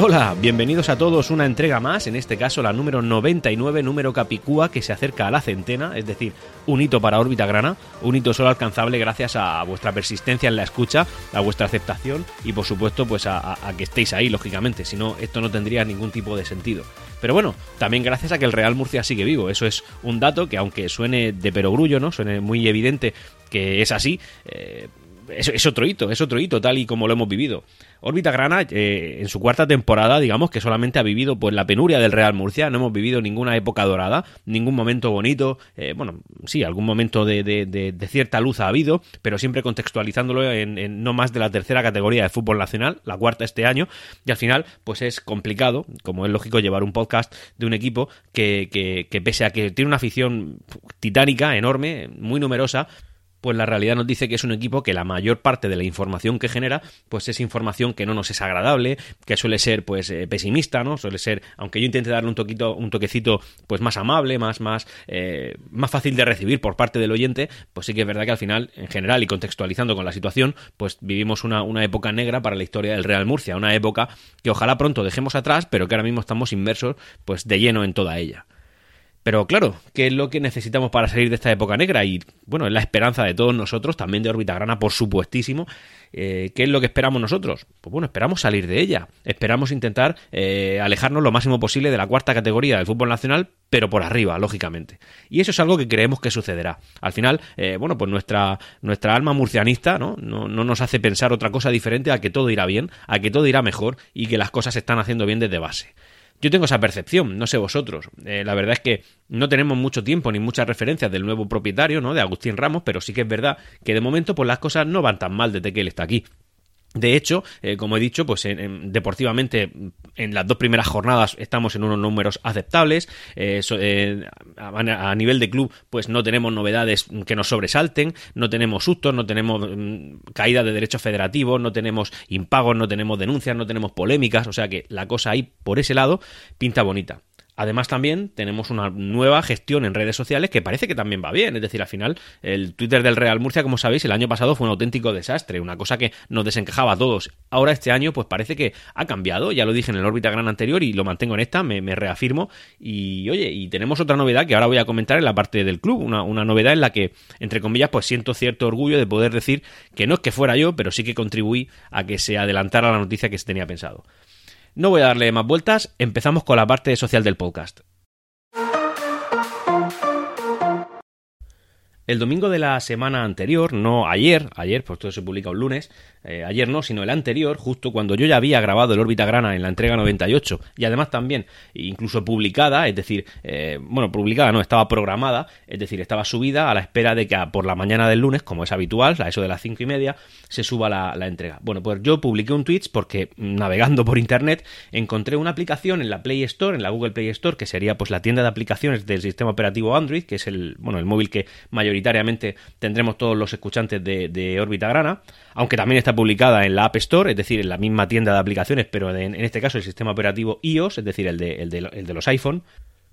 Hola, bienvenidos a todos una entrega más, en este caso la número 99, número Capicúa, que se acerca a la centena, es decir, un hito para órbita grana, un hito solo alcanzable gracias a vuestra persistencia en la escucha, a vuestra aceptación y por supuesto pues a, que estéis ahí, lógicamente, si no esto no tendría ningún tipo de sentido. Pero bueno, también gracias a que el Real Murcia sigue vivo, eso es un dato que aunque suene de perogrullo, ¿no? Suene muy evidente que es así, eh, es, otro hito, es otro hito, tal y como lo hemos vivido. Órbita Grana, eh, en su cuarta temporada, digamos que solamente ha vivido pues la penuria del Real Murcia, no hemos vivido ninguna época dorada, ningún momento bonito, eh, bueno, sí, algún momento de, cierta luz ha habido, pero siempre contextualizándolo en, no más de la tercera categoría de fútbol nacional, la cuarta este año, y al final, pues es complicado, como es lógico, llevar un podcast de un equipo que, que pese a que tiene una afición titánica, enorme, muy numerosa, pues la realidad nos dice que es un equipo que la mayor parte de la información que genera, pues es información que no nos es agradable, que suele ser pues eh, pesimista, ¿no? Suele ser, aunque yo intente darle un toquito, un toquecito, pues más amable, más, más, eh, más fácil de recibir por parte del oyente, pues sí que es verdad que al final, en general y contextualizando con la situación, pues vivimos una, una época negra para la historia del Real Murcia, una época que ojalá pronto dejemos atrás, pero que ahora mismo estamos inmersos, pues de lleno en toda ella. Pero claro, ¿qué es lo que necesitamos para salir de esta época negra? Y bueno, es la esperanza de todos nosotros, también de Órbita Grana, por supuestísimo. Eh, ¿Qué es lo que esperamos nosotros? Pues bueno, esperamos salir de ella. Esperamos intentar eh, alejarnos lo máximo posible de la cuarta categoría del fútbol nacional, pero por arriba, lógicamente. Y eso es algo que creemos que sucederá. Al final, eh, bueno, pues nuestra, nuestra alma murcianista ¿no? ¿no? No nos hace pensar otra cosa diferente a que todo irá bien, a que todo irá mejor y que las cosas se están haciendo bien desde base. Yo tengo esa percepción, no sé vosotros. Eh, la verdad es que no tenemos mucho tiempo ni muchas referencias del nuevo propietario, ¿no? De Agustín Ramos, pero sí que es verdad que de momento pues las cosas no van tan mal desde que él está aquí. De hecho, eh, como he dicho, pues deportivamente en las dos primeras jornadas estamos en unos números aceptables. Eh, eh, a, nivel de club, pues no tenemos novedades que nos sobresalten, no tenemos sustos, no tenemos mm, caída de derechos federativos, no tenemos impagos, no tenemos denuncias, no tenemos polémicas. O sea que la cosa ahí, por ese lado, pinta bonita. Además también tenemos una nueva gestión en redes sociales que parece que también va bien, es decir, al final el Twitter del Real Murcia, como sabéis, el año pasado fue un auténtico desastre, una cosa que nos desencajaba a todos. Ahora este año pues parece que ha cambiado, ya lo dije en el órbita gran anterior y lo mantengo en esta, me, reafirmo y oye, y tenemos otra novedad que ahora voy a comentar en la parte del club, una, una novedad en la que, entre comillas, pues siento cierto orgullo de poder decir que no es que fuera yo, pero sí que contribuí a que se adelantara la noticia que se tenía pensado. No voy a darle más vueltas, empezamos con la parte social del podcast. El domingo de la semana anterior, no ayer, ayer, pues todo se publica un lunes, eh, ayer no, sino el anterior, justo cuando yo ya había grabado el órbita grana en la entrega 98 y además también incluso publicada, es decir, eh, bueno, publicada no, estaba programada, es decir, estaba subida a la espera de que por la mañana del lunes, como es habitual, a eso de las cinco y media, se suba la, la entrega. Bueno, pues yo publiqué un tweet porque navegando por internet encontré una aplicación en la Play Store, en la Google Play Store, que sería pues la tienda de aplicaciones del sistema operativo Android, que es el, bueno, el móvil que mayoritariamente tendremos todos los escuchantes de órbita grana, aunque también está publicada en la App Store, es decir, en la misma tienda de aplicaciones, pero en, este caso el sistema operativo iOS, es decir, el de, los iPhone.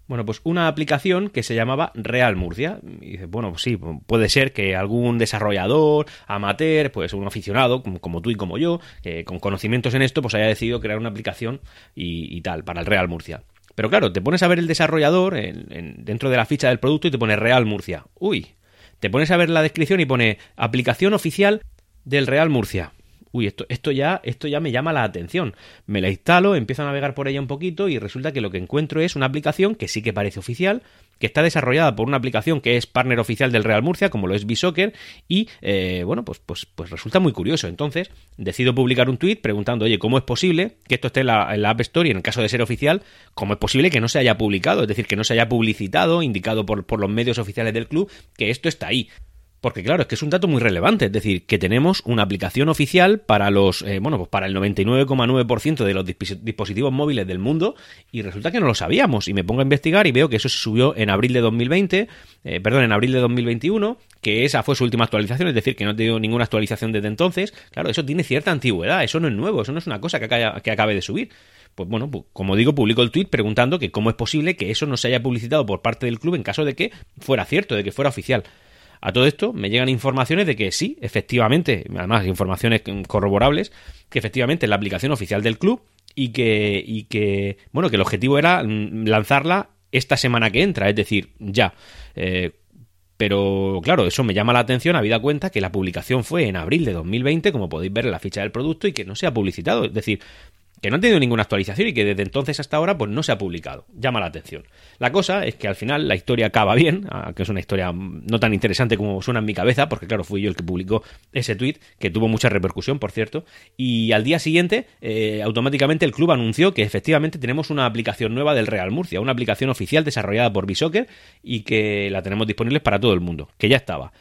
Bueno, pues una aplicación que se llamaba Real Murcia. Y dice, bueno, pues sí, puede ser que algún desarrollador, amateur, pues un aficionado, como, tú y como yo, con conocimientos en esto, pues haya decidido crear una aplicación y, tal, para el Real Murcia. Pero claro, te pones a ver el desarrollador dentro de la ficha del producto y te pone Real Murcia. Uy, te pones a ver la descripción y pone aplicación oficial del Real Murcia uy, esto, esto, ya, esto ya me llama la atención. Me la instalo, empiezo a navegar por ella un poquito y resulta que lo que encuentro es una aplicación que sí que parece oficial, que está desarrollada por una aplicación que es partner oficial del Real Murcia, como lo es B-Soccer, y eh, bueno, pues, pues, pues resulta muy curioso. Entonces, decido publicar un tweet preguntando, oye, ¿cómo es posible que esto esté en la, en la, App Store y en el caso de ser oficial, cómo es posible que no se haya publicado? Es decir, que no se haya publicitado, indicado por, por los medios oficiales del club, que esto está ahí. Porque claro, es que es un dato muy relevante, es decir, que tenemos una aplicación oficial para los, eh, bueno, pues para el 99,9% de los dispositivos móviles del mundo y resulta que no lo sabíamos y me pongo a investigar y veo que eso se subió en abril de 2020, eh, perdón, en abril de 2021, que esa fue su última actualización, es decir, que no ha tenido ninguna actualización desde entonces. Claro, eso tiene cierta antigüedad, eso no es nuevo, eso no es una cosa que, acabe de subir pues bueno, como digo, publico el tweet preguntando que cómo es posible que eso no se haya publicitado por parte del club en caso de que fuera cierto, de que fuera oficial. A todo esto me llegan informaciones de que sí, efectivamente, además informaciones corroborables, que efectivamente es la aplicación oficial del club y que, bueno, que el objetivo era lanzarla esta semana que entra, es decir, ya. Eh, pero claro, eso me llama la atención habida cuenta que la publicación fue en abril de 2020, como podéis ver en la ficha del producto, y que no se ha publicitado. Es decir, que no ha tenido ninguna actualización y que desde entonces hasta ahora pues no se ha publicado. Llama la atención. La cosa es que al final la historia acaba bien, que es una historia no tan interesante como suena en mi cabeza, porque claro, fui yo el que publicó ese tweet, que tuvo mucha repercusión, por cierto, y al día siguiente eh, automáticamente el club anunció que efectivamente tenemos una aplicación nueva del Real Murcia, una aplicación oficial desarrollada por Bisoccer y que la tenemos disponible para todo el mundo, que ya estaba.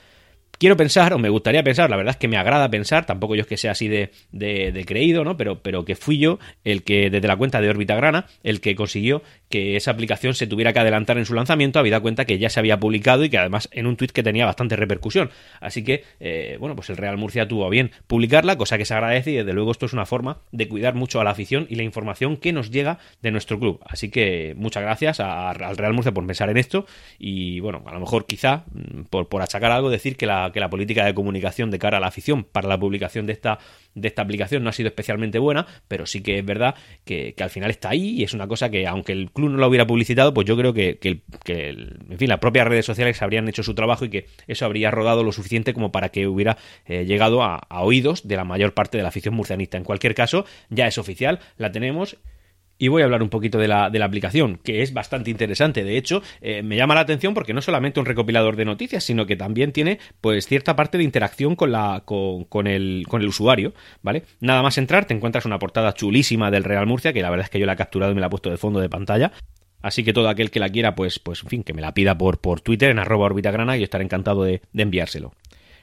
Quiero pensar, o me gustaría pensar, la verdad es que me agrada pensar, tampoco yo es que sea así de, de, creído, ¿no? Pero, pero que fui yo el que, desde la cuenta de órbita grana, el que consiguió que esa aplicación se tuviera que adelantar en su lanzamiento, habida cuenta que ya se había publicado y que además en un tuit que tenía bastante repercusión. Así que, eh, bueno, pues el Real Murcia tuvo bien publicarla, cosa que se agradece y desde luego esto es una forma de cuidar mucho a la afición y la información que nos llega de nuestro club. Así que muchas gracias al Real Murcia por pensar en esto y, bueno, a lo mejor quizá, mm, por, por achacar algo, decir que la que la política de comunicación de cara a la afición para la publicación de esta, de esta aplicación no ha sido especialmente buena, pero sí que es verdad que, al final está ahí y es una cosa que, aunque el club no lo hubiera publicitado, pues yo creo que, que, en fin, las propias redes sociales habrían hecho su trabajo y que eso habría rodado lo suficiente como para que hubiera eh, llegado a, a oídos de la mayor parte de la afición murcianista. En cualquier caso, ya es oficial, la tenemos y voy a hablar un poquito de la, de la aplicación, que es bastante interesante. De hecho, eh, me llama la atención porque no solamente un recopilador de noticias, sino que también tiene pues cierta parte de interacción con, la, con, el, con el usuario, ¿vale? Nada más entrar, te encuentras una portada chulísima del Real Murcia, que la verdad es que yo la he capturado y me la he puesto de fondo de pantalla. Así que todo aquel que la quiera, pues, pues en fin, que me la pida por, por Twitter en arroba orbitagrana y estaré encantado de enviárselo.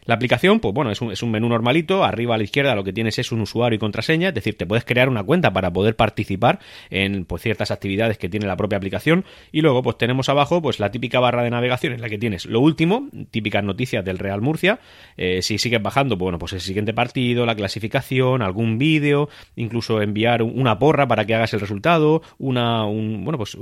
La aplicación, pues bueno, es un, es un, menú normalito. Arriba a la izquierda lo que tienes es un usuario y contraseña, es decir, te puedes crear una cuenta para poder participar en pues, ciertas actividades que tiene la propia aplicación. Y luego, pues tenemos abajo pues la típica barra de navegación en la que tienes lo último, típicas noticias del Real Murcia. Eh, si sigues bajando, pues, bueno, pues el siguiente partido, la clasificación, algún vídeo, incluso enviar una porra para que hagas el resultado, una, un, bueno, pues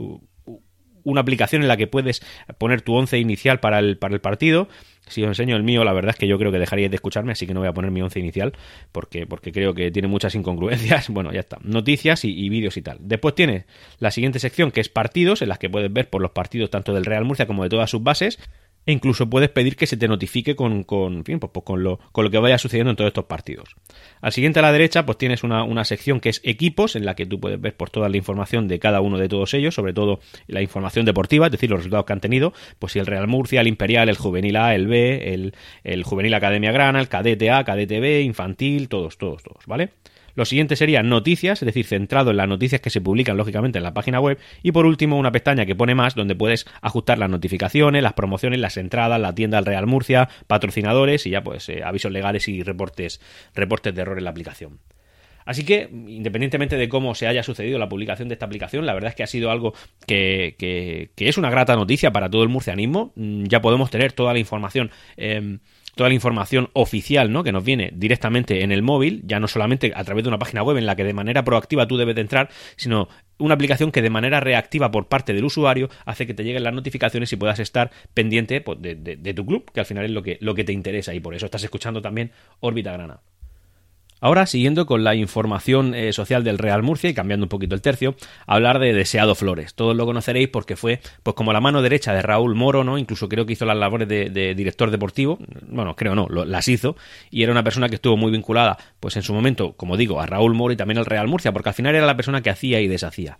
una aplicación en la que puedes poner tu once inicial para el, para el partido. Si os enseño el mío, la verdad es que yo creo que dejaríais de escucharme, así que no voy a poner mi once inicial porque, porque creo que tiene muchas incongruencias. Bueno, ya está. Noticias y, vídeos y tal. Después tienes la siguiente sección que es partidos, en las que puedes ver por los partidos tanto del Real Murcia como de todas sus bases. E incluso puedes pedir que se te notifique con, con, pues, pues con, lo, con lo que vaya sucediendo en todos estos partidos. Al siguiente a la derecha, pues tienes una, una, sección que es equipos, en la que tú puedes ver por toda la información de cada uno de todos ellos, sobre todo la información deportiva, es decir, los resultados que han tenido, pues si el Real Murcia, el Imperial, el Juvenil A, el B, el, el Juvenil Academia Grana, el Cadete A, Cadete B, Infantil, todos, todos, todos, ¿vale? Lo siguiente sería noticias, es decir, centrado en las noticias que se publican lógicamente en la página web. Y por último, una pestaña que pone más donde puedes ajustar las notificaciones, las promociones, las entradas, la tienda del Real Murcia, patrocinadores y ya pues eh, avisos legales y reportes, reportes de error en la aplicación. Así que, independientemente de cómo se haya sucedido la publicación de esta aplicación, la verdad es que ha sido algo que, que, es una grata noticia para todo el murcianismo. Mm, ya podemos tener toda la información. Em, toda la información oficial, ¿no? Que nos viene directamente en el móvil, ya no solamente a través de una página web en la que de manera proactiva tú debes de entrar, sino una aplicación que de manera reactiva por parte del usuario hace que te lleguen las notificaciones y puedas estar pendiente pues, de, tu club, que al final es lo que, lo que te interesa y por eso estás escuchando también Órbita Grana. Ahora, siguiendo con la información eh, social del Real Murcia y cambiando un poquito el tercio, hablar de Deseado Flores. Todos lo conoceréis porque fue pues como la mano derecha de Raúl Moro, ¿no? Incluso creo que hizo las labores de, director deportivo. Bueno, creo no, las hizo. Y era una persona que estuvo muy vinculada, pues en su momento, como digo, a Raúl Moro y también al Real Murcia, porque al final era la persona que hacía y deshacía.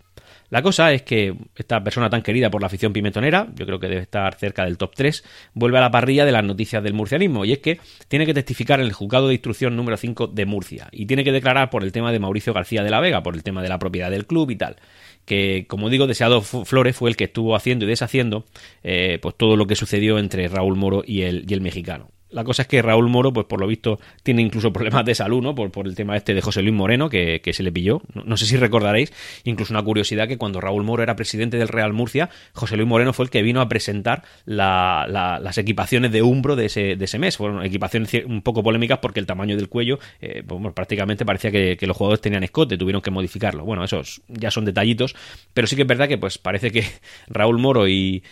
La cosa es que esta persona tan querida por la afición pimentonera, yo creo que debe estar cerca del top 3, vuelve a la parrilla de las noticias del murcianismo. Y es que tiene que testificar en el juzgado de instrucción número 5 de Murcia. Y tiene que declarar por el tema de Mauricio García de la Vega, por el tema de la propiedad del club y tal. Que como digo Deseado Flores fue el que estuvo haciendo y deshaciendo eh, pues todo lo que sucedió entre Raúl Moro y el, y el mexicano La cosa es que Raúl Moro, pues por lo visto, tiene incluso problemas de salud, ¿no? Por, por el tema este de José Luis Moreno, que, se le pilló. No, sé si recordaréis, incluso una curiosidad que cuando Raúl Moro era presidente del Real Murcia, José Luis Moreno fue el que vino a presentar las equipaciones de Umbro de ese, de ese mes. Fueron equipaciones un poco polémicas porque el tamaño del cuello, eh, pues, prácticamente parecía que, los jugadores tenían escote, tuvieron que modificarlo. Bueno, esos ya son detallitos, pero sí que es verdad que pues parece que Raúl Moro y,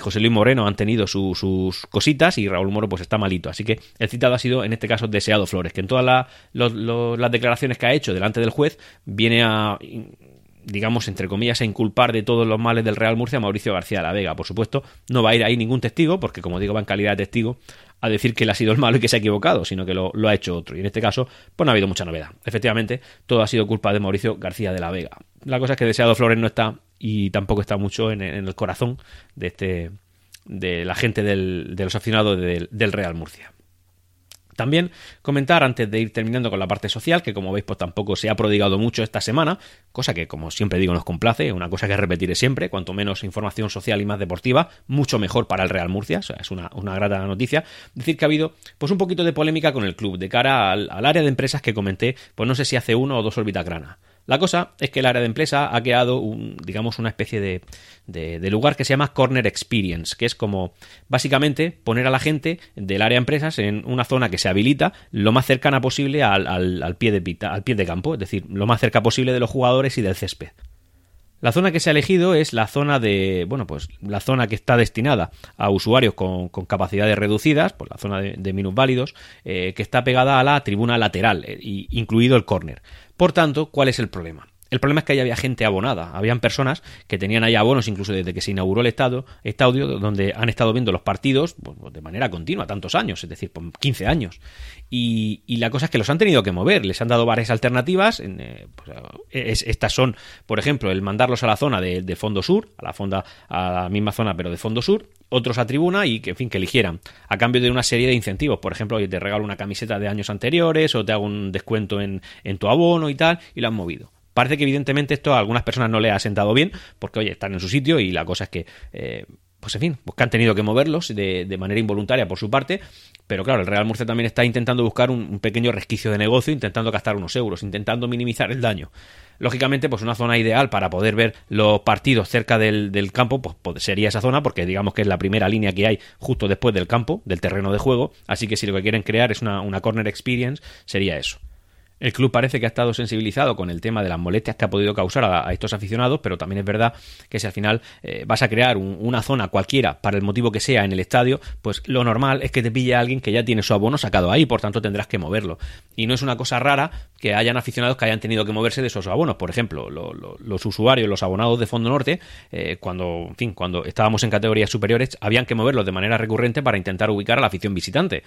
José Luis Moreno han tenido sus cositas y Raúl Moro pues está malito. Así que el citado ha sido en este caso Deseado Flores, que en todas las declaraciones que ha hecho delante del juez viene a digamos, entre comillas, a inculpar de todos los males del Real Murcia a Mauricio García de la Vega. Por supuesto, no va a ir ahí ningún testigo, porque como digo, va en calidad de testigo a decir que él ha sido el malo y que se ha equivocado, sino que lo, ha hecho otro. Y en este caso, pues no ha habido mucha novedad. Efectivamente, todo ha sido culpa de Mauricio García de la Vega. La cosa es que Deseado Flores no está y tampoco está mucho en, el corazón de este de la gente del, de los aficionados del Real Murcia. También comentar, antes de ir terminando con la parte social, que como veis, pues tampoco se ha prodigado mucho esta semana, cosa que, como siempre digo, nos complace, una cosa que repetiré siempre, cuanto menos información social y más deportiva, mucho mejor para el Real Murcia, es una, una grata noticia. Decir que ha habido, pues un poquito de polémica con el club, de cara al, área de empresas que comenté, pues no sé si hace uno o dos grana. La cosa es que el área de empresa ha creado, digamos, una especie de, de, lugar que se llama Corner Experience, que es como básicamente poner a la gente del área de empresas en una zona que se habilita lo más cercana posible al, pie, de de campo, es decir, lo más cerca posible de los jugadores y del césped. La zona que se ha elegido es la zona de, bueno, pues la zona que está destinada a usuarios con, capacidades reducidas, pues la zona de, minusválidos, eh, que está pegada a la tribuna lateral, eh, incluido el córner. Por tanto, ¿cuál es el problema? El problema es que ahí había gente abonada, habían personas que tenían ahí abonos incluso desde que se inauguró el estado, estadio, donde han estado viendo los partidos pues, pues, de manera continua, tantos años, es decir, 15 años. Y, la cosa es que los han tenido que mover, les han dado varias alternativas. Eh, pues, estas son, por ejemplo, el mandarlos a la zona de, fondo sur, a la, a la misma zona pero de fondo sur, otros a tribuna y que, en fin, que eligieran, a cambio de una serie de incentivos. Por ejemplo, te regalo una camiseta de años anteriores o te hago un descuento en, en tu abono y tal, y lo han movido. Parece que evidentemente esto a algunas personas no le ha sentado bien, porque oye, están en su sitio y la cosa es que... Eh, pues en fin, pues que han tenido que moverlos de, de, manera involuntaria por su parte, pero claro, el Real Murcia también está intentando buscar un, pequeño resquicio de negocio, intentando gastar unos euros, intentando minimizar el daño. Lógicamente, pues una zona ideal para poder ver los partidos cerca del, campo, pues, pues, sería esa zona, porque digamos que es la primera línea que hay justo después del campo, del terreno de juego, así que si lo que quieren crear es una, una corner experience, sería eso. El club parece que ha estado sensibilizado con el tema de las molestias que ha podido causar a, estos aficionados, pero también es verdad que si al final eh, vas a crear una zona cualquiera para el motivo que sea en el estadio, pues lo normal es que te pille a alguien que ya tiene su abono sacado ahí, por tanto tendrás que moverlo. Y no es una cosa rara que hayan aficionados que hayan tenido que moverse de esos abonos. Por ejemplo, los usuarios, los abonados de Fondo Norte, eh, cuando, en fin, cuando estábamos en categorías superiores, habían que moverlos de manera recurrente para intentar ubicar a la afición visitante.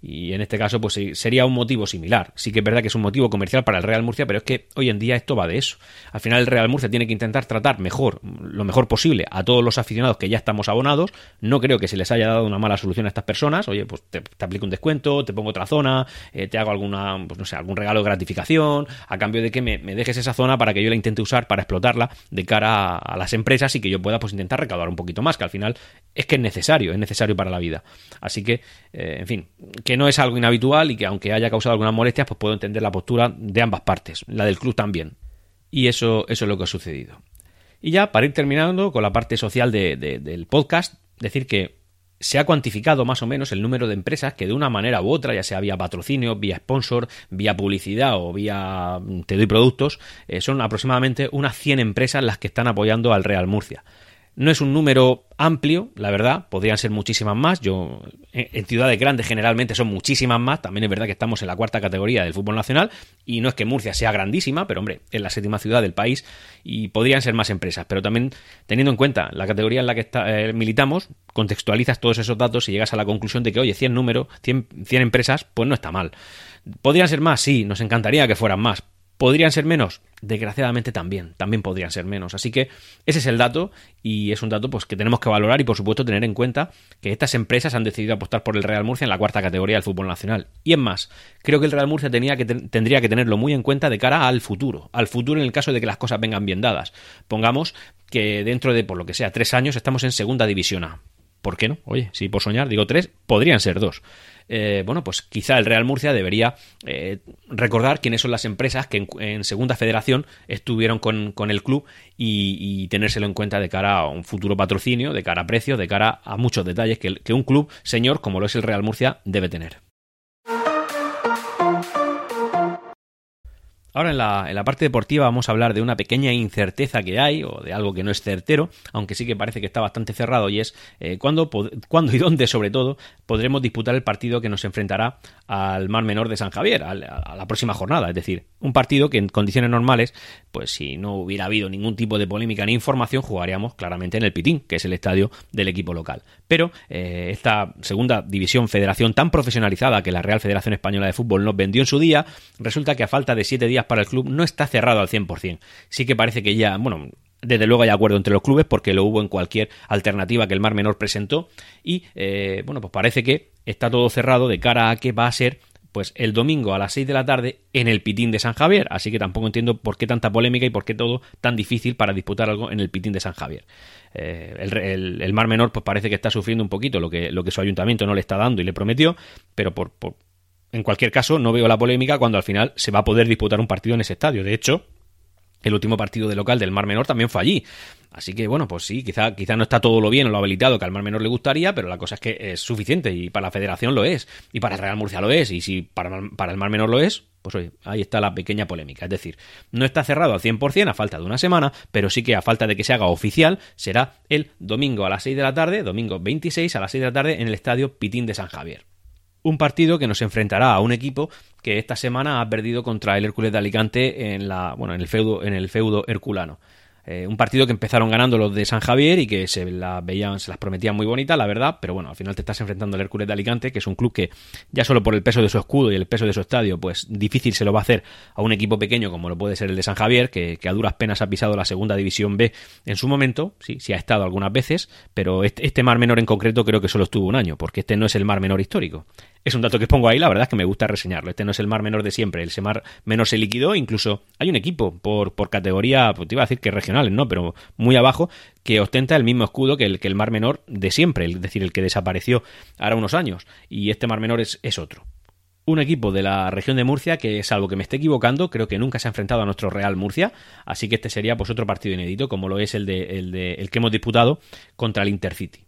Y en este caso, pues sería un motivo similar. Sí que es verdad que es un motivo comercial para el Real Murcia, pero es que hoy en día esto va de eso. Al final el Real Murcia tiene que intentar tratar mejor, lo mejor posible a todos los aficionados que ya estamos abonados. No creo que se les haya dado una mala solución a estas personas. Oye, pues te, aplico un descuento, te pongo otra zona, eh, te hago alguna, pues no sé, algún regalo de gratificación, a cambio de que me, dejes esa zona para que yo la intente usar para explotarla de cara a, las empresas y que yo pueda pues intentar recaudar un poquito más, que al final es que es necesario, es necesario para la vida. Así que, eh, en fin, que no es algo inhabitual y que aunque haya causado algunas molestias, pues puedo entender la postura de ambas partes, la del club también. Y eso, eso es lo que ha sucedido. Y ya, para ir terminando con la parte social del podcast, decir que se ha cuantificado más o menos el número de empresas que de una manera u otra, ya sea vía patrocinio, vía sponsor, vía publicidad o vía mm, te doy productos, eh, son aproximadamente unas 100 empresas las que están apoyando al Real Murcia. No es un número amplio, la verdad, podrían ser muchísimas más. Yo, en ciudades grandes generalmente son muchísimas más. También es verdad que estamos en la cuarta categoría del fútbol nacional y no es que Murcia sea grandísima, pero hombre, es la séptima ciudad del país y podrían ser más empresas. Pero también teniendo en cuenta la categoría en la que eh, militamos, contextualizas todos esos datos y llegas a la conclusión de que, oye, 100 números, 100, 100 empresas, pues no está mal. ¿Podrían ser más? Sí, nos encantaría que fueran más, ¿Podrían ser menos? Desgraciadamente también, también podrían ser menos. Así que ese es el dato y es un dato pues, que tenemos que valorar y por supuesto tener en cuenta que estas empresas han decidido apostar por el Real Murcia en la cuarta categoría del fútbol nacional. Y es más, creo que el Real Murcia tendría que tenerlo muy en cuenta de cara al futuro, al futuro en el caso de que las cosas vengan bien dadas. Pongamos que dentro de, por lo que sea, tres años estamos en segunda división A ¿por qué no? Oye, si por soñar digo tres, podrían ser dos. Eh, bueno, pues quizá el Real Murcia debería eh, recordar quiénes son las empresas que en, Segunda Federación estuvieron con, el club y, tenérselo en cuenta de cara a un futuro patrocinio, de cara a precios, de cara a muchos detalles que un club, señor, como lo es el Real Murcia, debe tener. Ahora en la, en la, parte deportiva vamos a hablar de una pequeña incerteza que hay o de algo que no es certero, aunque sí que parece que está bastante cerrado y es eh, cuándo, y dónde sobre todo podremos disputar el partido que nos enfrentará al Mar Menor de San Javier, a, la próxima jornada. Es decir, un partido que en condiciones normales, pues si no hubiera habido ningún tipo de polémica ni información, jugaríamos claramente en el Pitín, que es el estadio del equipo local. Pero eh, esta segunda división federación tan profesionalizada que la Real Federación Española de Fútbol nos vendió en su día, resulta que a falta de siete días para el club no está cerrado al 100%. Sí que parece que ya, bueno, desde luego hay acuerdo entre los clubes porque lo hubo en cualquier alternativa que el Mar Menor presentó y eh, bueno pues parece que está todo cerrado de cara a que va a ser pues el domingo a las 6 de la tarde en el Pitín de San Javier así que tampoco entiendo por qué tanta polémica y por qué todo tan difícil para disputar algo en el Pitín de San Javier eh, el, Mar Menor pues parece que está sufriendo un poquito lo que, lo que su ayuntamiento no le está dando y le prometió pero por en cualquier caso, no veo la polémica cuando al final se va a poder disputar un partido en ese estadio. De hecho, el último partido de local del Mar Menor también fue allí. Así que bueno, pues sí, quizá, quizá no está todo lo bien o lo habilitado que al Mar Menor le gustaría, pero la cosa es que es suficiente y para la Federación lo es, y para el Real Murcia lo es, y si para, para el Mar Menor lo es, pues ahí está la pequeña polémica. Es decir, no está cerrado al 100% a falta de una semana, pero sí que a falta de que se haga oficial, será el domingo a las 6 de la tarde, domingo 26 a las 6 de la tarde en el estadio Pitín de San Javier un partido que nos enfrentará a un equipo que esta semana ha perdido contra el Hércules de Alicante en la bueno en el feudo en el feudo herculano. Eh, un partido que empezaron ganando los de San Javier y que se las veían, se las prometían muy bonitas, la verdad, pero bueno, al final te estás enfrentando al Hércules de Alicante, que es un club que ya solo por el peso de su escudo y el peso de su estadio, pues difícil se lo va a hacer a un equipo pequeño como lo puede ser el de San Javier, que, a duras penas ha pisado la segunda división B en su momento, sí, sí ha estado algunas veces, pero este, este mar menor en concreto creo que solo estuvo un año, porque este no es el mar menor histórico. Es un dato que pongo ahí, la verdad es que me gusta reseñarlo. Este no es el mar menor de siempre, el mar menor se liquidó, incluso hay un equipo por, categoría, pues te iba a decir que regionales, ¿no? Pero muy abajo, que ostenta el mismo escudo que el, que el mar menor de siempre, es decir, el que desapareció ahora unos años. Y este mar menor es, es otro un equipo de la región de Murcia que, salvo que me esté equivocando, creo que nunca se ha enfrentado a nuestro Real Murcia, así que este sería pues otro partido inédito, como lo es el, de, el, de, el que hemos disputado contra el Intercity.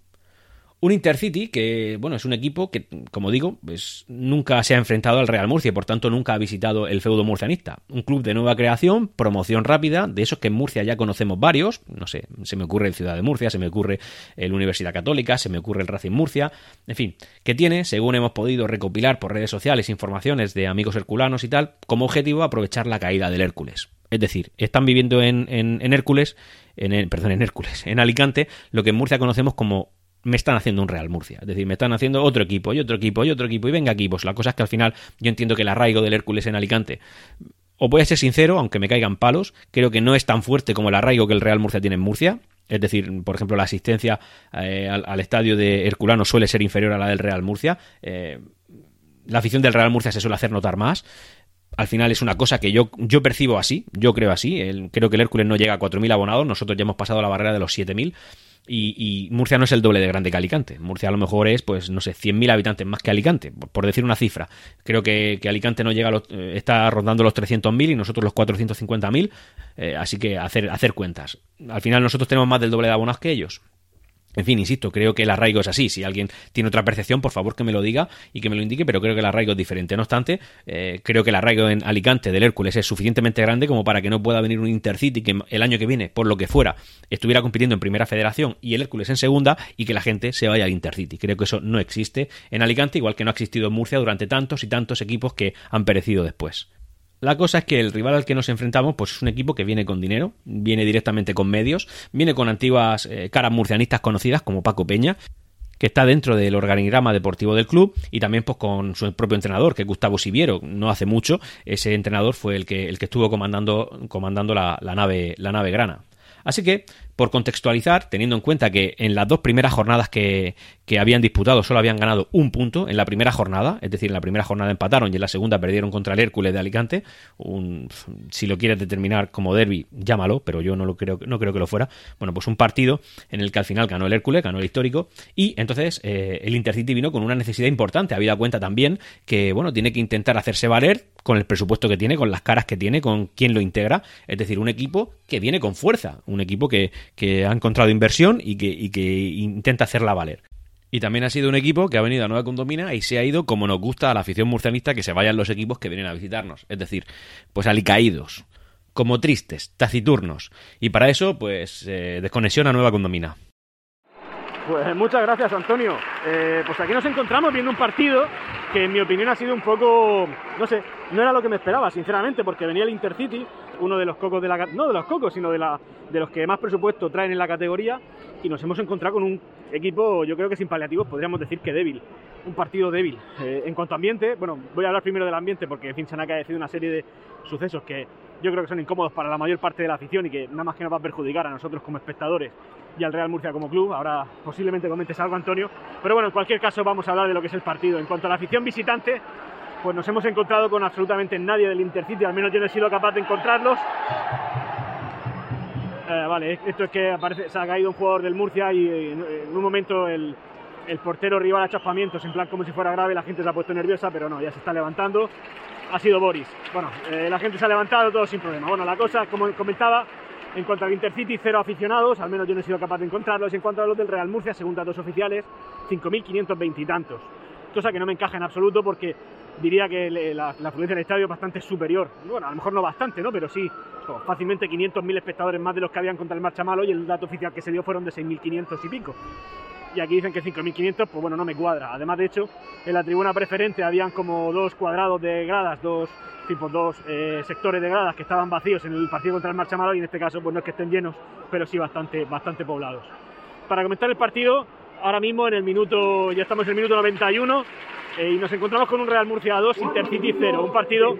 Un Intercity que, bueno, es un equipo que, como digo, nunca se ha enfrentado al Real Murcia y por tanto nunca ha visitado el feudo murcianista. Un club de nueva creación, promoción rápida, de esos que en Murcia ya conocemos varios, no sé, se me ocurre el Ciudad de Murcia, se me ocurre el Universidad Católica, se me ocurre el Racing Murcia, en fin, que tiene, según hemos podido recopilar por redes sociales informaciones de amigos herculanos y tal, como objetivo aprovechar la caída del Hércules. Es decir, están viviendo en, en, Hércules, en perdón, en Hércules, en Alicante, lo que en Murcia conocemos como me están haciendo un Real Murcia. Es decir, me están haciendo otro equipo y otro equipo y otro equipo y venga equipos. La cosa es que al final yo entiendo que el arraigo del Hércules en Alicante, o voy a ser sincero, aunque me caigan palos, creo que no es tan fuerte como el arraigo que el Real Murcia tiene en Murcia. Es decir, por ejemplo, la asistencia eh, al, estadio de Herculano suele ser inferior a la del Real Murcia. Eh, la afición del Real Murcia se suele hacer notar más al final es una cosa que yo, yo percibo así, yo creo así. creo que el Hércules no llega a 4.000 abonados, nosotros ya hemos pasado la barrera de los 7.000. Y, Murcia no es el doble de grande que Alicante. Murcia a lo mejor es, pues, no sé, 100.000 habitantes más que Alicante, por, decir una cifra. Creo que, Alicante no llega a los, eh, está rondando los 300.000 y nosotros los 450.000. Eh, así que hacer, hacer cuentas. Al final nosotros tenemos más del doble de abonados que ellos. En fin, insisto, creo que el arraigo es así. Si alguien tiene otra percepción, por favor que me lo diga y que me lo indique, pero creo que el arraigo es diferente. No obstante, eh, creo que el arraigo en Alicante del Hércules es suficientemente grande como para que no pueda venir un Intercity que el año que viene, por lo que fuera, estuviera compitiendo en primera federación y el Hércules en segunda y que la gente se vaya al Intercity. Creo que eso no existe en Alicante, igual que no ha existido en Murcia durante tantos y tantos equipos que han perecido después. La cosa es que el rival al que nos enfrentamos pues es un equipo que viene con dinero, viene directamente con medios, viene con antiguas eh, caras murcianistas conocidas como Paco Peña, que está dentro del organigrama deportivo del club y también pues con su propio entrenador, que es Gustavo Siviero. No hace mucho ese entrenador fue el que, el que estuvo comandando, comandando la, nave, la nave grana. Así que, por contextualizar, teniendo en cuenta que en las dos primeras jornadas que, que, habían disputado solo habían ganado un punto en la primera jornada, es decir, en la primera jornada empataron y en la segunda perdieron contra el Hércules de Alicante, un, si lo quieres determinar como derby, llámalo, pero yo no lo creo, no creo que lo fuera. Bueno, pues un partido en el que al final ganó el Hércules, ganó el histórico, y entonces eh, el Intercity vino con una necesidad importante, habida cuenta también que, bueno, tiene que intentar hacerse valer con el presupuesto que tiene, con las caras que tiene, con quién lo integra, es decir, un equipo que viene con fuerza, un equipo que, ha encontrado inversión y que, que intenta hacerla valer. Y también ha sido un equipo que ha venido a Nueva Condomina y se ha ido como nos gusta a la afición murcianista que se vayan los equipos que vienen a visitarnos. Es decir, pues alicaídos, como tristes, taciturnos. Y para eso, pues, eh, desconexión a Nueva Condomina. Pues muchas gracias, Antonio. Eh, pues aquí nos encontramos viendo un partido que, en mi opinión, ha sido un poco, no sé, no era lo que me esperaba, sinceramente, porque venía el Intercity, uno de los cocos de la, no de los cocos, sino de los que más presupuesto traen en la categoría, y nos hemos encontrado con un equipo, yo creo que sin paliativos, podríamos decir que débil, un partido débil. Eh, en cuanto a ambiente, bueno, voy a hablar primero del ambiente, porque Finchanaka ha decidido una serie de sucesos que yo creo que son incómodos para la mayor parte de la afición y que nada más que nos va a perjudicar a nosotros como espectadores y al Real Murcia como club. Ahora posiblemente comentes algo, Antonio. Pero bueno, en cualquier caso vamos a hablar de lo que es el partido. En cuanto a la afición visitante, pues nos hemos encontrado con absolutamente nadie del Intercity, al menos yo no he sido capaz de encontrarlos. Eh, vale, esto es que aparece, se ha caído un jugador del Murcia y eh, en, un momento el, portero rival a chapamientos, en plan como si fuera grave, la gente se ha puesto nerviosa, pero no, ya se está levantando. Ha sido Boris. Bueno, eh, la gente se ha levantado, todo sin problema. Bueno, la cosa, como comentaba, en cuanto al Intercity, cero aficionados, al menos yo no he sido capaz de encontrarlos. En cuanto a los del Real Murcia, según datos oficiales, 5.520 y tantos. Cosa que no me encaja en absoluto porque diría que la, afluencia del estadio es bastante superior. Bueno, a lo mejor no bastante, ¿no? Pero sí, fácilmente 500.000 espectadores más de los que habían contra el Marcha Malo y el dato oficial que se dio fueron de 6.500 y pico. Y aquí dicen que 5.500, pues bueno, no me cuadra. Además, de hecho, en la tribuna preferente habían como dos cuadrados de gradas, dos tipo dos eh, sectores de gradas que estaban vacíos en el partido contra el Marcha Malo y en este caso pues no es que estén llenos, pero sí bastante, bastante poblados. Para comentar el partido, ahora mismo en el minuto, ya estamos en el minuto 91 eh, y nos encontramos con un Real Murcia 2, Intercity 0, un partido,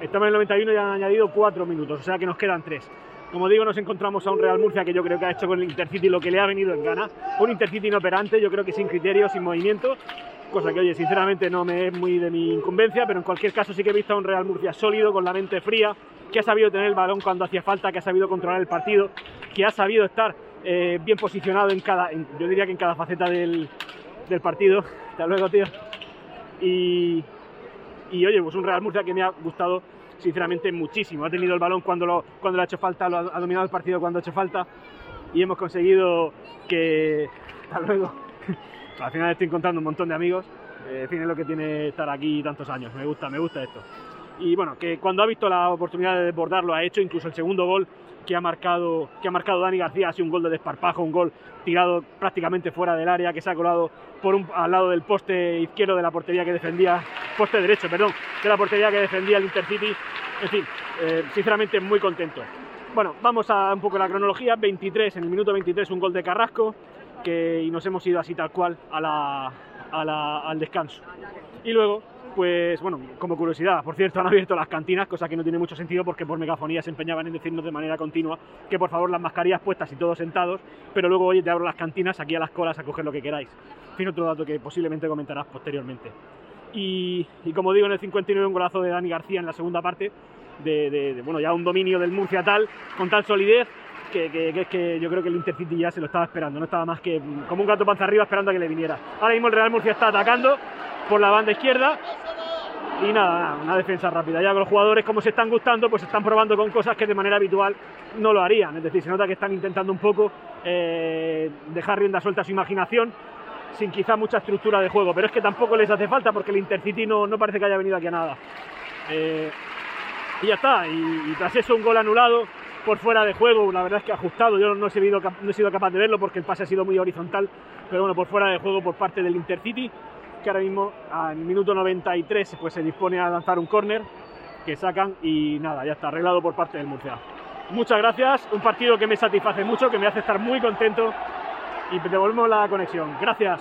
estamos en el 91 y han añadido 4 minutos, o sea que nos quedan 3. Como digo, nos encontramos a un Real Murcia que yo creo que ha hecho con el Intercity lo que le ha venido en gana. Un Intercity inoperante, yo creo que sin criterio, sin movimiento, cosa que, oye, sinceramente no me es muy de mi incumbencia, pero en cualquier caso sí que he visto a un Real Murcia sólido, con la mente fría, que ha sabido tener el balón cuando hacía falta, que ha sabido controlar el partido, que ha sabido estar eh, bien posicionado en cada, yo diría que en cada faceta del, del partido. Hasta luego, tío. Y, y oye, pues un Real Murcia que me ha gustado sinceramente muchísimo. Ha tenido el balón cuando, lo, cuando le ha hecho falta, lo ha, dominado el partido cuando ha hecho falta y hemos conseguido que... Hasta luego. Al final estoy encontrando un montón de amigos. Eh, en es lo que tiene estar aquí tantos años. Me gusta, me gusta esto. Y bueno, que cuando ha visto la oportunidad de desbordar lo ha hecho, incluso el segundo gol que ha marcado, que ha marcado Dani García ha sido un gol de desparpajo, un gol tirado prácticamente fuera del área, que se ha colado por un, al lado del poste izquierdo de la portería que defendía, poste derecho, perdón, de la portería que defendía el Intercity. En fin, eh, sinceramente muy contento. Bueno, vamos a un poco la cronología. 23, en el minuto 23 un gol de Carrasco, que, y nos hemos ido así tal cual a la, al descanso. Y luego, pues bueno, como curiosidad, por cierto, han abierto las cantinas, cosa que no tiene mucho sentido porque por megafonía se empeñaban en decirnos de manera continua que por favor las mascarillas puestas y todos sentados, pero luego oye, te abro las cantinas aquí a las colas a coger lo que queráis. Fin, otro dato que posiblemente comentarás posteriormente. Y, como digo, en el 59 un golazo de Dani García en la segunda parte, de, bueno, ya un dominio del Murcia tal, con tal solidez, que, que, que, yo creo que el Intercity ya se lo estaba esperando, no estaba más que como un gato panza arriba esperando a que le viniera. Ahora mismo el Real Murcia está atacando por la banda izquierda. Y nada, una defensa rápida. Ya los jugadores como se están gustando, pues están probando con cosas que de manera habitual no lo harían. Es decir, se nota que están intentando un poco eh, dejar rienda suelta a su imaginación sin quizá mucha estructura de juego, pero es que tampoco les hace falta porque el Intercity no, no parece que haya venido aquí a nada. Eh, y ya está, y, tras eso un gol anulado por fuera de juego, la verdad es que ajustado, yo no he, sido, no he sido capaz de verlo porque el pase ha sido muy horizontal, pero bueno, por fuera de juego por parte del Intercity, que ahora mismo al minuto 93 pues, se dispone a lanzar un córner que sacan y nada, ya está arreglado por parte del Murcia. Muchas gracias, un partido que me satisface mucho, que me hace estar muy contento y devolvemos la conexión. Gracias.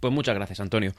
Pues muchas gracias, Antonio.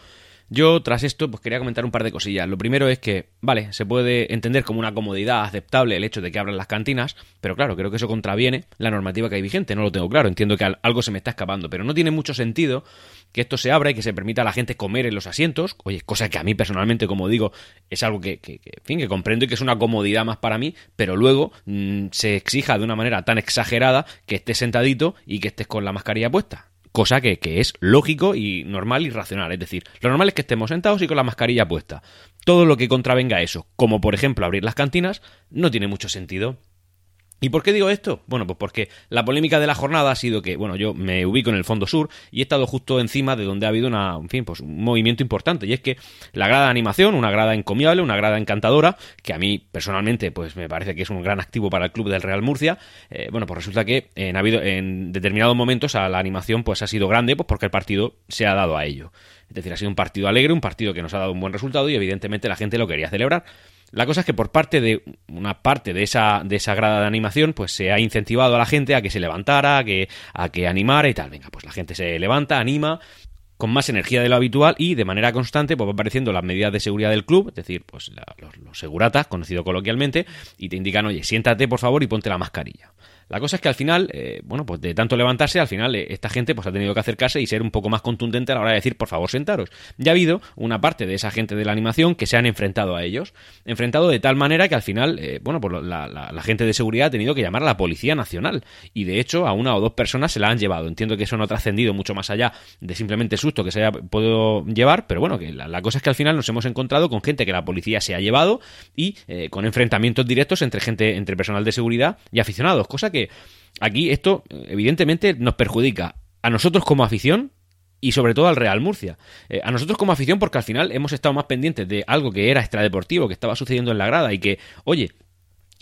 Yo, tras esto, pues quería comentar un par de cosillas. Lo primero es que, vale, se puede entender como una comodidad aceptable el hecho de que abran las cantinas, pero claro, creo que eso contraviene la normativa que hay vigente, no lo tengo claro, entiendo que algo se me está escapando, pero no tiene mucho sentido que esto se abra y que se permita a la gente comer en los asientos, oye, cosa que a mí personalmente, como digo, es algo que, que, en fin, que comprendo y que es una comodidad más para mí, pero luego mm, se exija de una manera tan exagerada que estés sentadito y que estés con la mascarilla puesta cosa que, es lógico y normal y racional. Es decir, lo normal es que estemos sentados y con la mascarilla puesta. Todo lo que contravenga eso, como por ejemplo abrir las cantinas, no tiene mucho sentido. ¿Y por qué digo esto? Bueno, pues porque la polémica de la jornada ha sido que, bueno, yo me ubico en el fondo sur y he estado justo encima de donde ha habido una, en fin, pues un movimiento importante. Y es que la grada de animación, una grada encomiable, una grada encantadora, que a mí personalmente, pues me parece que es un gran activo para el club del Real Murcia. Eh, bueno, pues resulta que en, habido, en determinados momentos a la animación pues ha sido grande, pues porque el partido se ha dado a ello. Es decir, ha sido un partido alegre, un partido que nos ha dado un buen resultado y evidentemente la gente lo quería celebrar. La cosa es que por parte de una parte de esa, de esa grada de animación, pues se ha incentivado a la gente a que se levantara, a que, a que animara y tal. Venga, pues la gente se levanta, anima, con más energía de lo habitual y de manera constante pues van apareciendo las medidas de seguridad del club, es decir, pues los, los, seguratas, conocido coloquialmente, y te indican, oye, siéntate por favor y ponte la mascarilla. La cosa es que al final, eh, bueno, pues de tanto levantarse, al final eh, esta gente pues ha tenido que acercarse y ser un poco más contundente a la hora de decir, por favor, sentaros. Ya ha habido una parte de esa gente de la animación que se han enfrentado a ellos. Enfrentado de tal manera que al final, eh, bueno, pues la, la, gente de seguridad ha tenido que llamar a la Policía Nacional. Y de hecho, a una o dos personas se la han llevado. Entiendo que eso no ha trascendido mucho más allá de simplemente susto que se haya podido llevar, pero bueno, que la, cosa es que al final nos hemos encontrado con gente que la policía se ha llevado y con enfrentamientos directos entre gente, entre personal de seguridad y aficionados, cosa que aquí esto evidentemente nos perjudica a nosotros como afición y sobre todo al Real Murcia. Eh, a nosotros como afición porque al final hemos estado más pendientes de algo que era extradeportivo, que estaba sucediendo en la grada y que, oye,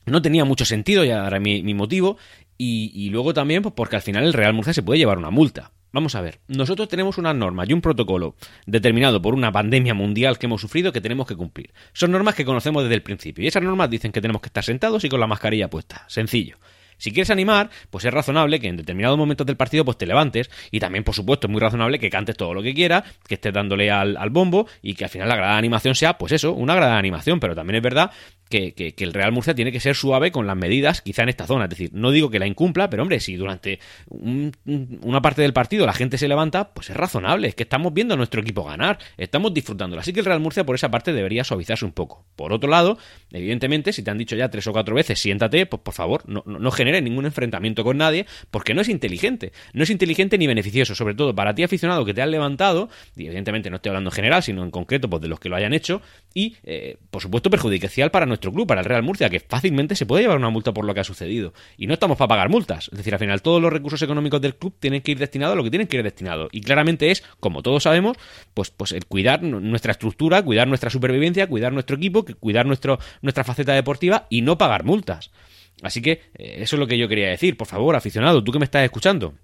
no tenía mucho sentido, ya era mi, motivo, y, luego también pues, porque al final el Real Murcia se puede llevar una multa. Vamos a ver, nosotros tenemos unas normas y un protocolo determinado por una pandemia mundial que hemos sufrido que tenemos que cumplir. Son normas que conocemos desde el principio y esas normas dicen que tenemos que estar sentados y con la mascarilla puesta. Sencillo. Si quieres animar, pues es razonable que en determinados momentos del partido pues te levantes y también, por supuesto, es muy razonable que cantes todo lo que quieras, que estés dándole al, al bombo y que al final la de animación sea, pues eso, una de animación, pero también es verdad que, el Real Murcia tiene que ser suave con las medidas, quizá en esta zona. Es decir, no digo que la incumpla, pero hombre, si durante una parte del partido la gente se levanta, pues es razonable. Es que estamos viendo a nuestro equipo ganar, estamos disfrutándolo. Así que el Real Murcia por esa parte debería suavizarse un poco. Por otro lado, evidentemente, si te han dicho ya tres o cuatro veces, siéntate, pues por favor, no, no, genere ningún enfrentamiento con nadie, porque no es inteligente. No es inteligente ni beneficioso, sobre todo para ti aficionado que te han levantado, y evidentemente no estoy hablando en general, sino en concreto pues, de los que lo hayan hecho, y eh, por supuesto perjudicial para nuestro club, para el Real Murcia, que fácilmente se puede llevar una multa por lo que ha sucedido. Y no estamos para pagar multas. Es decir, al final todos los recursos económicos del club tienen que ir destinados a lo que tienen que ir destinados. Y claramente es, como todos sabemos, pues, pues el cuidar nuestra estructura, cuidar nuestra supervivencia, cuidar nuestro equipo, cuidar nuestro, nuestra faceta deportiva y no pagar multas. Así que eh, eso es lo que yo quería decir. Por favor, aficionado, tú que me estás escuchando,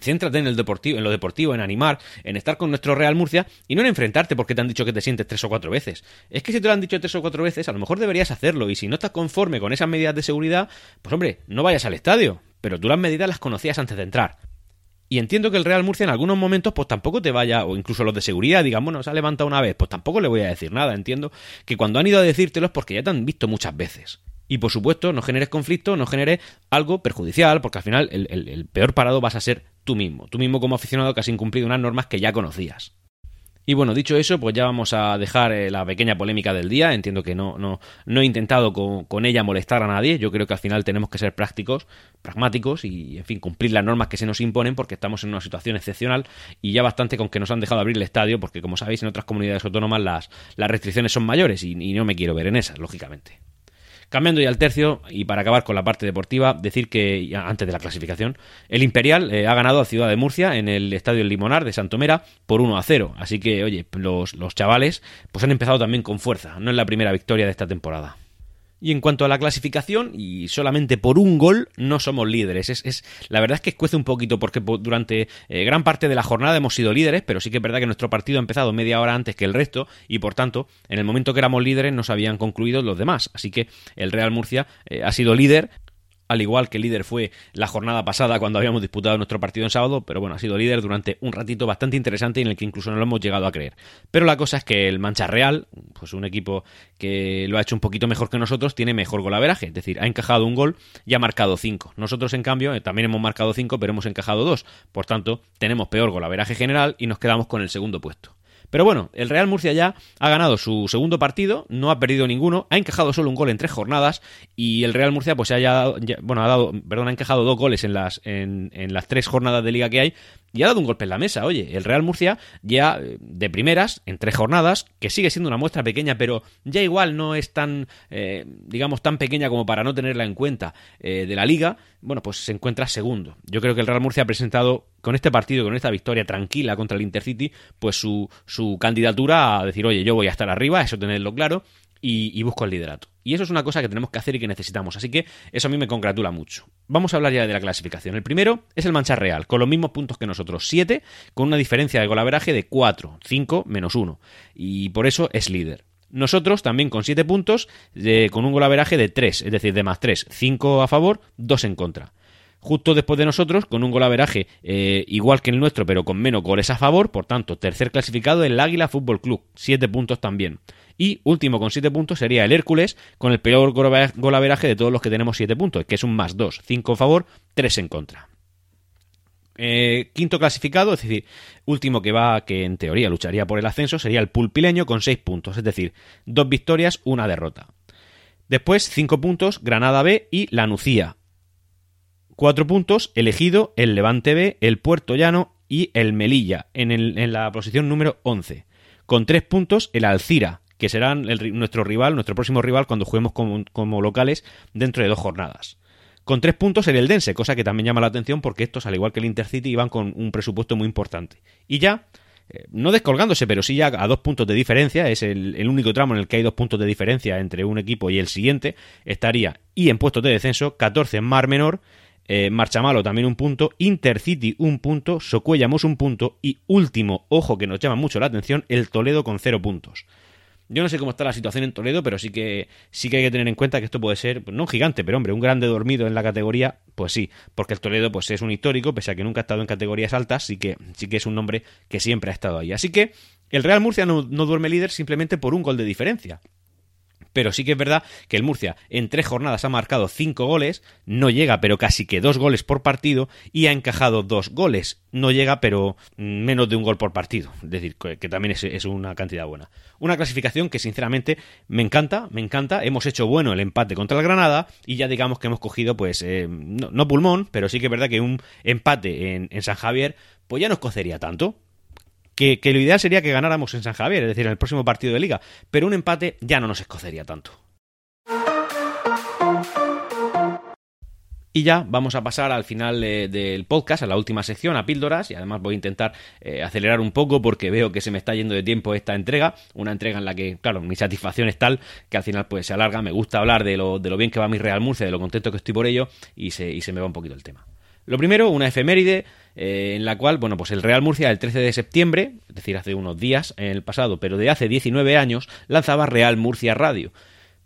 Céntrate en el deportivo, en lo deportivo, en animar, en estar con nuestro Real Murcia y no en enfrentarte porque te han dicho que te sientes tres o cuatro veces. Es que si te lo han dicho tres o cuatro veces, a lo mejor deberías hacerlo y si no estás conforme con esas medidas de seguridad, pues hombre, no vayas al estadio. Pero tú las medidas las conocías antes de entrar. Y entiendo que el Real Murcia en algunos momentos pues tampoco te vaya, o incluso los de seguridad digan, bueno, se ha levantado una vez, pues tampoco le voy a decir nada. Entiendo que cuando han ido a decírtelo es porque ya te han visto muchas veces. Y por supuesto, no generes conflicto, no generes algo perjudicial, porque al final el, peor parado vas a ser tú mismo, tú mismo como aficionado que has incumplido unas normas que ya conocías. Y bueno, dicho eso, pues ya vamos a dejar eh, la pequeña polémica del día. Entiendo que no, he intentado con, ella molestar a nadie. Yo creo que al final tenemos que ser prácticos, pragmáticos y, en fin, cumplir las normas que se nos imponen porque estamos en una situación excepcional y ya bastante con que nos han dejado abrir el estadio porque, como sabéis, en otras comunidades autónomas las restricciones son mayores y no me quiero ver en esas, lógicamente. Cambiando ya al tercio, y para acabar con la parte deportiva, decir que antes de la clasificación, el Imperial eh, ha ganado a Ciudad de Murcia en el Estadio Limonar de Santomera por 1 a 0. Así que, oye, los, los chavales pues han empezado también con fuerza. No es la primera victoria de esta temporada. Y en cuanto a la clasificación, y solamente por un gol no somos líderes. Es, la verdad es que escuece un poquito porque durante eh, gran parte de la jornada hemos sido líderes, pero sí que es verdad que nuestro partido ha empezado media hora antes que el resto y por tanto, en el momento que éramos líderes nos habían concluido los demás. Así que el Real Murcia eh, ha sido líder al igual que líder fue la jornada pasada cuando habíamos disputado nuestro partido en sábado, pero bueno, ha sido líder durante un ratito bastante interesante en el que incluso no lo hemos llegado a creer. Pero la cosa es que el Mancha Real, pues un equipo que lo ha hecho un poquito mejor que nosotros, tiene mejor golaveraje, es decir, ha encajado un gol y ha marcado cinco. Nosotros, en cambio, eh, también hemos marcado cinco, pero hemos encajado dos. Por tanto, tenemos peor golaveraje general y nos quedamos con el segundo puesto. Pero bueno, el Real Murcia ya ha ganado su segundo partido, no ha perdido ninguno, ha encajado solo un gol en tres jornadas y el Real Murcia pues haya, bueno, ha dado, perdón, ha encajado dos goles en las en las tres jornadas de liga que hay y ha dado un golpe en la mesa. Oye, el Real Murcia ya eh, de primeras, en tres jornadas, que sigue siendo una muestra pequeña, pero ya igual no es tan, eh, digamos, tan pequeña como para no tenerla en cuenta eh, de la liga, bueno, pues se encuentra segundo. Yo creo que el Real Murcia ha presentado con este partido, con esta victoria tranquila contra el Intercity, pues su, su candidatura a decir, oye, yo voy a estar arriba, eso tenerlo claro, y, busco el liderato. Y eso es una cosa que tenemos que hacer y que necesitamos. Así que eso a mí me congratula mucho. Vamos a hablar ya de la clasificación. El primero es el Mancha Real, con los mismos puntos que nosotros, 7, con una diferencia de golaveraje de 4, 5 menos 1. Y por eso es líder. Nosotros también con 7 puntos, con un golaveraje de 3, es decir, de más 3, 5 a favor, 2 en contra justo después de nosotros, con un golaveraje eh, igual que el nuestro, pero con menos goles a favor. Por tanto, tercer clasificado el Águila Fútbol Club, 7 puntos también. Y último con 7 puntos sería el Hércules, con el peor golaveraje de todos los que tenemos 7 puntos, que es un más 2, 5 a favor, 3 en contra. Eh, quinto clasificado, es decir, último que va, que en teoría lucharía por el ascenso, sería el Pulpileño con 6 puntos, es decir, dos victorias, una derrota. Después, 5 puntos, Granada B y La Nucía. 4 puntos, elegido el Levante B, el Puerto Llano y el Melilla, en, en la posición número 11. Con 3 puntos, el Alcira, que serán nuestro rival, nuestro próximo rival cuando juguemos como, locales dentro de dos jornadas. Con tres puntos el Eldense, cosa que también llama la atención porque estos, al igual que el Intercity, iban con un presupuesto muy importante. Y ya, eh, no descolgándose, pero sí ya a dos puntos de diferencia, es el, único tramo en el que hay dos puntos de diferencia entre un equipo y el siguiente, estaría, y en puestos de descenso, 14 en Mar Menor, eh, Marchamalo también un punto, Intercity un punto, Socuellamos un punto y último, ojo que nos llama mucho la atención, el Toledo con cero puntos. Yo no sé cómo está la situación en Toledo, pero sí que sí que hay que tener en cuenta que esto puede ser, no un gigante, pero hombre, un grande dormido en la categoría, pues sí, porque el Toledo pues es un histórico, pese a que nunca ha estado en categorías altas, sí que sí que es un nombre que siempre ha estado ahí. Así que el Real Murcia no, no duerme líder simplemente por un gol de diferencia pero sí que es verdad que el Murcia en tres jornadas ha marcado cinco goles, no llega pero casi que dos goles por partido y ha encajado dos goles, no llega pero menos de un gol por partido, es decir, que, también es, una cantidad buena. Una clasificación que sinceramente me encanta, me encanta, hemos hecho bueno el empate contra el Granada y ya digamos que hemos cogido pues eh, no, pulmón, pero sí que es verdad que un empate en, en San Javier pues ya nos cocería tanto, que, lo ideal sería que ganáramos en San Javier, es decir, en el próximo partido de liga, pero un empate ya no nos escocería tanto. Y ya vamos a pasar al final del podcast, a la última sección, a píldoras, y además voy a intentar eh, acelerar un poco porque veo que se me está yendo de tiempo esta entrega, una entrega en la que, claro, mi satisfacción es tal que al final pues se alarga, me gusta hablar de lo, de lo bien que va mi Real Murcia, de lo contento que estoy por ello, y se, y se me va un poquito el tema. Lo primero, una efeméride eh, en la cual, bueno, pues el Real Murcia el 13 de septiembre, es decir, hace unos días en el pasado, pero de hace 19 años, lanzaba Real Murcia Radio.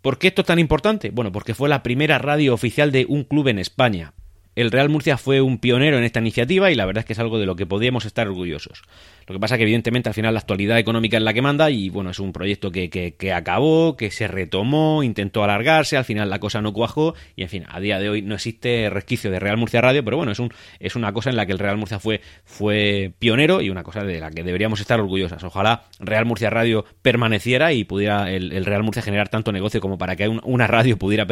¿Por qué esto es tan importante? Bueno, porque fue la primera radio oficial de un club en España. El Real Murcia fue un pionero en esta iniciativa y la verdad es que es algo de lo que podíamos estar orgullosos. Lo que pasa que evidentemente al final la actualidad económica es la que manda y bueno, es un proyecto que, que, acabó, que se retomó, intentó alargarse, al final la cosa no cuajó y en fin, a día de hoy no existe resquicio de Real Murcia Radio, pero bueno, es, un, es una cosa en la que el Real Murcia fue, fue pionero y una cosa de la que deberíamos estar orgullosas. Ojalá Real Murcia Radio permaneciera y pudiera el, Real Murcia generar tanto negocio como para que una radio pudiera,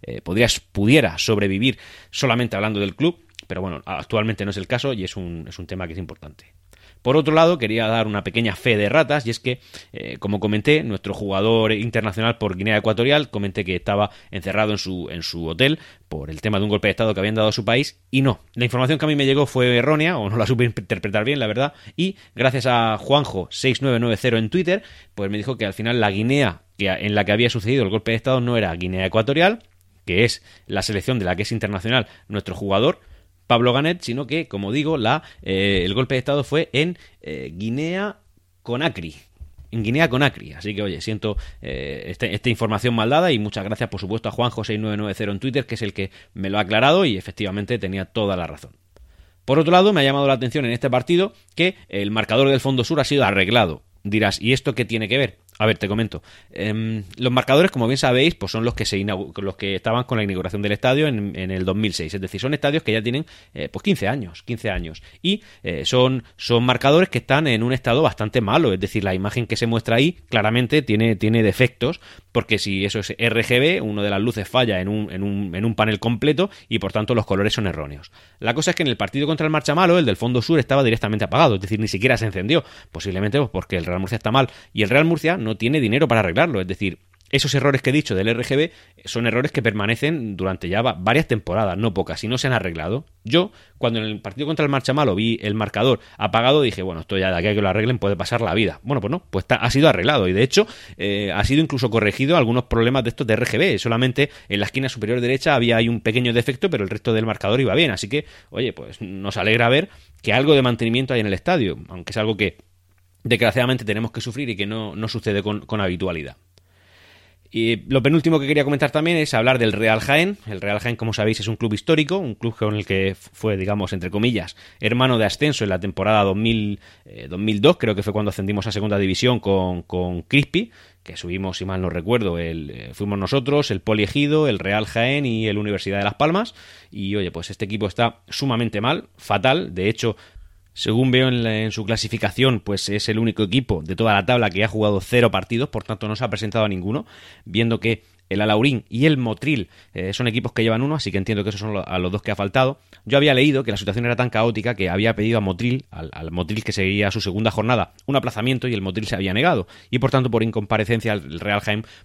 eh, pudiera, pudiera sobrevivir solamente hablando del club. Pero bueno, actualmente no es el caso y es un, es un tema que es importante. Por otro lado, quería dar una pequeña fe de ratas, y es que, eh, como comenté, nuestro jugador internacional por Guinea Ecuatorial, comenté que estaba encerrado en su, en su hotel por el tema de un golpe de Estado que habían dado a su país, y no. La información que a mí me llegó fue errónea, o no la supe interpretar bien, la verdad, y gracias a Juanjo6990 en Twitter, pues me dijo que al final la Guinea en la que había sucedido el golpe de Estado no era Guinea Ecuatorial, que es la selección de la que es internacional nuestro jugador, Pablo Ganet, sino que, como digo, la, eh, el golpe de Estado fue en eh, Guinea Conakry. en Guinea Conakry. Así que, oye, siento eh, este, esta información mal dada y muchas gracias, por supuesto, a Juanjo6990 en Twitter, que es el que me lo ha aclarado y efectivamente tenía toda la razón. Por otro lado, me ha llamado la atención en este partido que el marcador del Fondo Sur ha sido arreglado. Dirás, ¿y esto qué tiene que ver? A ver, te comento. Em, los marcadores, como bien sabéis, pues son los que se los que estaban con la inauguración del estadio en, el 2006. Es decir, son estadios que ya tienen eh, pues 15 años, 15 años. Y eh, son, son marcadores que están en un estado bastante malo. Es decir, la imagen que se muestra ahí claramente tiene, tiene defectos, porque si eso es RGB, uno de las luces falla en un, en un, en un panel completo y por tanto los colores son erróneos. La cosa es que en el partido contra el Marcha Malo, el del fondo sur estaba directamente apagado, es decir, ni siquiera se encendió. Posiblemente pues, porque el Real Murcia está mal. Y el Real Murcia no tiene dinero para arreglarlo. Es decir, esos errores que he dicho del RGB son errores que permanecen durante ya varias temporadas, no pocas, y no se han arreglado. Yo, cuando en el partido contra el Marchamalo vi el marcador apagado, dije, bueno, esto ya de aquí a que lo arreglen puede pasar la vida. Bueno, pues no, pues ha sido arreglado y de hecho eh, ha sido incluso corregido algunos problemas de estos de RGB. Solamente en la esquina superior derecha había ahí un pequeño defecto, pero el resto del marcador iba bien. Así que, oye, pues nos alegra ver que algo de mantenimiento hay en el estadio, aunque es algo que desgraciadamente tenemos que sufrir y que no, sucede con, habitualidad. Y lo penúltimo que quería comentar también es hablar del Real Jaén. El Real Jaén, como sabéis, es un club histórico, un club con el que fue, digamos, entre comillas, hermano de ascenso en la temporada 2000, 2002, eh, creo que fue cuando ascendimos a segunda división con, con Crispy, que subimos, si mal no recuerdo, el, eh, fuimos nosotros, el Poliegido, el Real Jaén y el Universidad de Las Palmas. Y oye, pues este equipo está sumamente mal, fatal. De hecho, según veo en, su clasificación, pues es el único equipo de toda la tabla que ha jugado cero partidos, por tanto no se ha presentado a ninguno, viendo que el Alaurín y el Motril eh, son equipos que llevan uno, así que entiendo que esos son a los dos que ha faltado. Yo había leído que la situación era tan caótica que había pedido a Motril, al, Motril que seguía su segunda jornada, un aplazamiento y el Motril se había negado. Y por tanto, por incomparecencia, el Real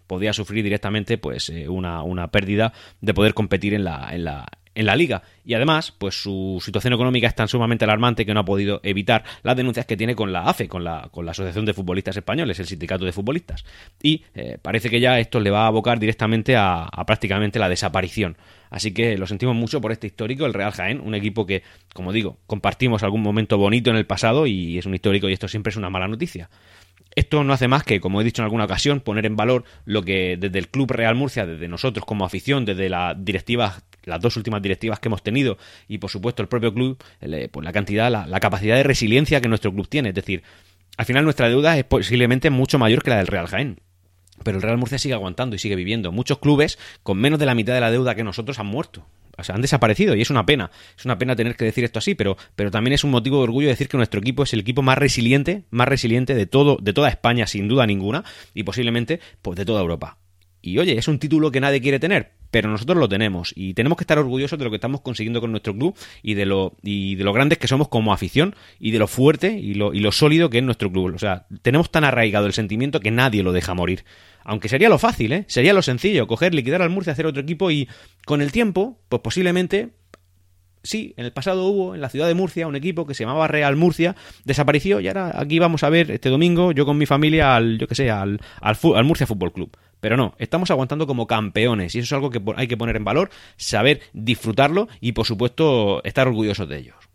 podía sufrir directamente pues eh, una, una pérdida de poder competir en la, en la, en la liga. Y además, pues su situación económica es tan sumamente alarmante que no ha podido evitar las denuncias que tiene con la AFE, con la, con la Asociación de Futbolistas Españoles, el sindicato de futbolistas. Y eh, parece que ya esto le va a abocar directamente a, prácticamente la desaparición. Así que lo sentimos mucho por este histórico, el Real Jaén, un equipo que, como digo, compartimos algún momento bonito en el pasado y es un histórico y esto siempre es una mala noticia. Esto no hace más que, como he dicho en alguna ocasión, poner en valor lo que desde el Club Real Murcia, desde nosotros como afición, desde la directiva las dos últimas directivas que hemos tenido y por supuesto el propio club, pues la cantidad, la, capacidad de resiliencia que nuestro club tiene. Es decir, al final nuestra deuda es posiblemente mucho mayor que la del Real Jaén. Pero el Real Murcia sigue aguantando y sigue viviendo. Muchos clubes con menos de la mitad de la deuda que nosotros han muerto. O sea, han desaparecido y es una pena. Es una pena tener que decir esto así, pero, pero también es un motivo de orgullo decir que nuestro equipo es el equipo más resiliente, más resiliente de todo, de toda España, sin duda ninguna, y posiblemente pues, de toda Europa. Y oye, es un título que nadie quiere tener, pero nosotros lo tenemos y tenemos que estar orgullosos de lo que estamos consiguiendo con nuestro club y de lo y de lo grandes que somos como afición y de lo fuerte y lo, y lo sólido que es nuestro club. O sea, tenemos tan arraigado el sentimiento que nadie lo deja morir. Aunque sería lo fácil, ¿eh? Sería lo sencillo, coger, liquidar al Murcia, hacer otro equipo y con el tiempo, pues posiblemente Sí, en el pasado hubo en la ciudad de Murcia un equipo que se llamaba Real Murcia, desapareció y ahora aquí vamos a ver este domingo, yo con mi familia, al, yo que sé, al, al, Murcia Fútbol Club. Pero no, estamos aguantando como campeones y eso es algo que hay que poner en valor, saber disfrutarlo y por supuesto estar orgullosos de ellos.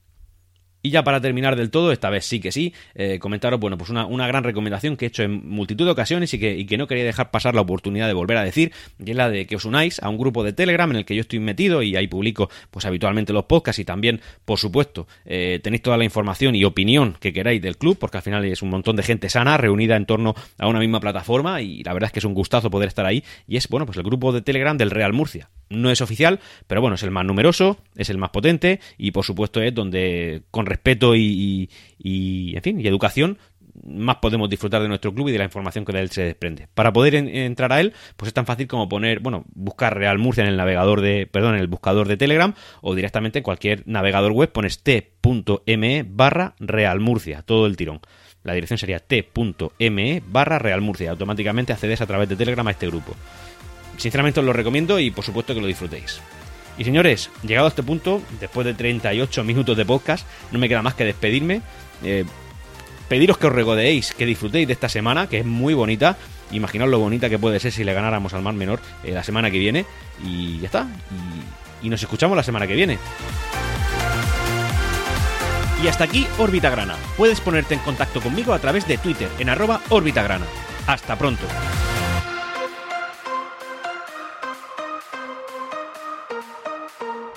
Y ya para terminar del todo, esta vez sí que sí, eh, comentaros, bueno, pues una, una, gran recomendación que he hecho en multitud de ocasiones y que, y que no quería dejar pasar la oportunidad de volver a decir, y es la de que os unáis a un grupo de Telegram en el que yo estoy metido y ahí publico pues habitualmente los podcasts y también, por supuesto, eh, tenéis toda la información y opinión que queráis del club, porque al final es un montón de gente sana reunida en torno a una misma plataforma y la verdad es que es un gustazo poder estar ahí y es, bueno, pues el grupo de Telegram del Real Murcia. No es oficial, pero bueno, es el más numeroso, es el más potente y por supuesto es donde con respeto y, en fin, y educación más podemos disfrutar de nuestro club y de la información que de él se desprende. Para poder entrar a él, pues es tan fácil como poner, bueno, buscar Real Murcia en el navegador de, perdón, en el buscador de Telegram o directamente en cualquier navegador web pones t.me barra Real Murcia, todo el tirón. La dirección sería t.me barra Real Murcia. Automáticamente accedes a través de Telegram a este grupo. Sinceramente os lo recomiendo y por supuesto que lo disfrutéis. Y señores, llegado a este punto, después de 38 minutos de podcast, no me queda más que despedirme. Eh, pediros que os regodeéis, que disfrutéis de esta semana, que es muy bonita. Imaginaos lo bonita que puede ser si le ganáramos al Mar Menor eh, la semana que viene. Y ya está. y nos escuchamos la semana que viene. Y hasta aquí Órbita Grana. Puedes ponerte en contacto conmigo a través de Twitter en arroba Grana. Hasta pronto.